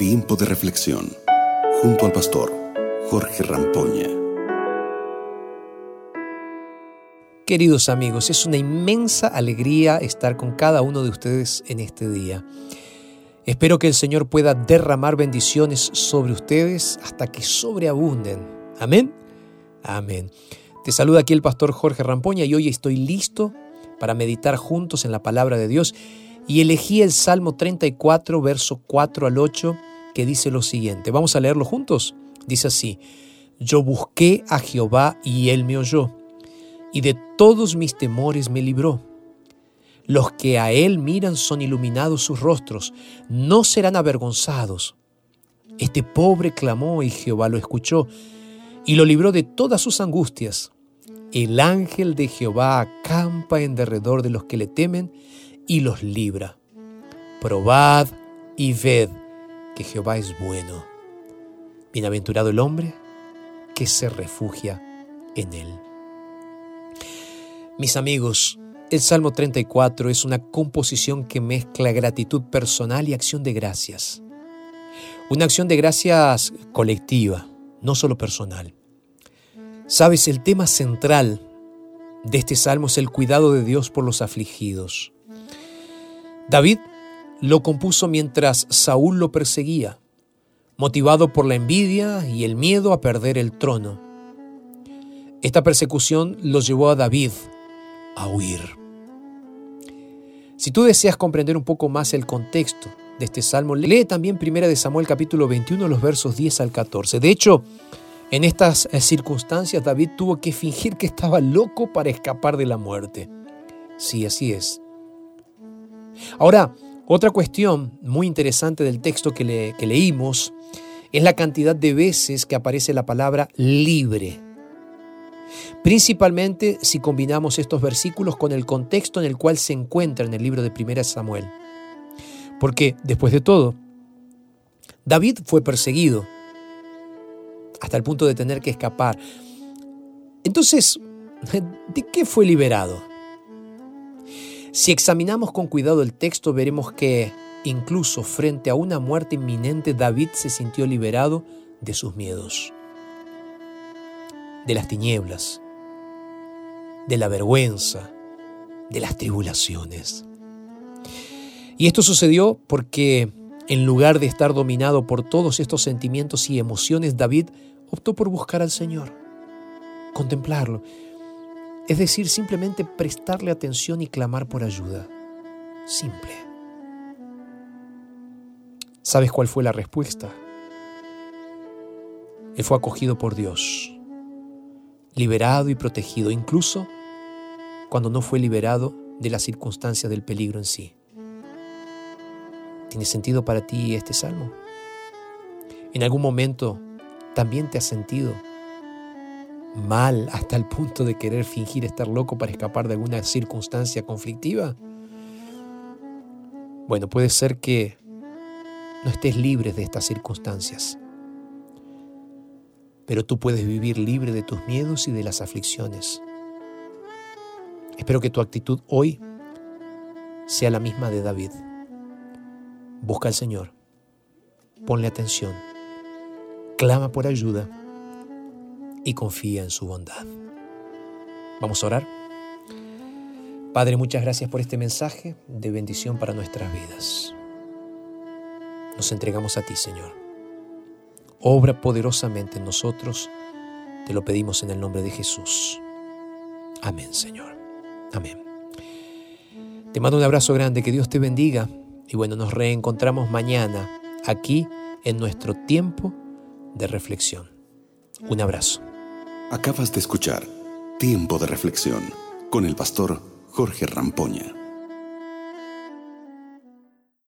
Tiempo de reflexión junto al pastor Jorge Rampoña. Queridos amigos, es una inmensa alegría estar con cada uno de ustedes en este día. Espero que el Señor pueda derramar bendiciones sobre ustedes hasta que sobreabunden. Amén. Amén. Te saluda aquí el pastor Jorge Rampoña y hoy estoy listo para meditar juntos en la palabra de Dios y elegí el Salmo 34, verso 4 al 8, que dice lo siguiente. Vamos a leerlo juntos. Dice así, yo busqué a Jehová y él me oyó, y de todos mis temores me libró. Los que a él miran son iluminados sus rostros, no serán avergonzados. Este pobre clamó y Jehová lo escuchó y lo libró de todas sus angustias. El ángel de Jehová acampa en derredor de los que le temen y los libra. Probad y ved que Jehová es bueno. Bienaventurado el hombre que se refugia en él. Mis amigos, el Salmo 34 es una composición que mezcla gratitud personal y acción de gracias. Una acción de gracias colectiva, no solo personal. Sabes, el tema central de este salmo es el cuidado de Dios por los afligidos. David lo compuso mientras Saúl lo perseguía, motivado por la envidia y el miedo a perder el trono. Esta persecución lo llevó a David a huir. Si tú deseas comprender un poco más el contexto de este salmo, lee también 1 de Samuel capítulo 21 los versos 10 al 14. De hecho, en estas eh, circunstancias David tuvo que fingir que estaba loco para escapar de la muerte. Sí, así es. Ahora, otra cuestión muy interesante del texto que, leímos es la cantidad de veces que aparece la palabra libre. Principalmente si combinamos estos versículos con el contexto en el cual se encuentra en el libro de 1 Samuel. Porque, después de todo, David fue perseguido hasta el punto de tener que escapar. Entonces, ¿de qué fue liberado? Si examinamos con cuidado el texto, veremos que incluso frente a una muerte inminente, David se sintió liberado de sus miedos, de las tinieblas, de la vergüenza, de las tribulaciones. Y esto sucedió porque en lugar de estar dominado por todos estos sentimientos y emociones, David optó por buscar al Señor, contemplarlo es decir, simplemente prestarle atención y clamar por ayuda. Simple. ¿Sabes cuál fue la respuesta? Él fue acogido por Dios, liberado y protegido, incluso cuando no fue liberado de las circunstancias del peligro en sí. ¿Tiene sentido para ti este salmo? ¿En algún momento también te has sentido mal hasta el punto de querer fingir estar loco para escapar de alguna circunstancia conflictiva? Bueno, puede ser que no estés libre de estas circunstancias, pero tú puedes vivir libre de tus miedos y de las aflicciones. Espero que tu actitud hoy sea la misma de David. Busca al Señor, ponle atención, clama por ayuda y confía en su bondad. Vamos a orar. Padre, muchas gracias por este mensaje de bendición para nuestras vidas. Nos entregamos a ti, Señor. Obra poderosamente en nosotros. Te lo pedimos en el nombre de Jesús. Amén, Señor. Amén. Te mando un abrazo grande, que Dios te bendiga. Y bueno, nos reencontramos mañana aquí en nuestro tiempo de reflexión. Un abrazo. Acabas de escuchar Tiempo de Reflexión con el pastor Jorge Rampoña.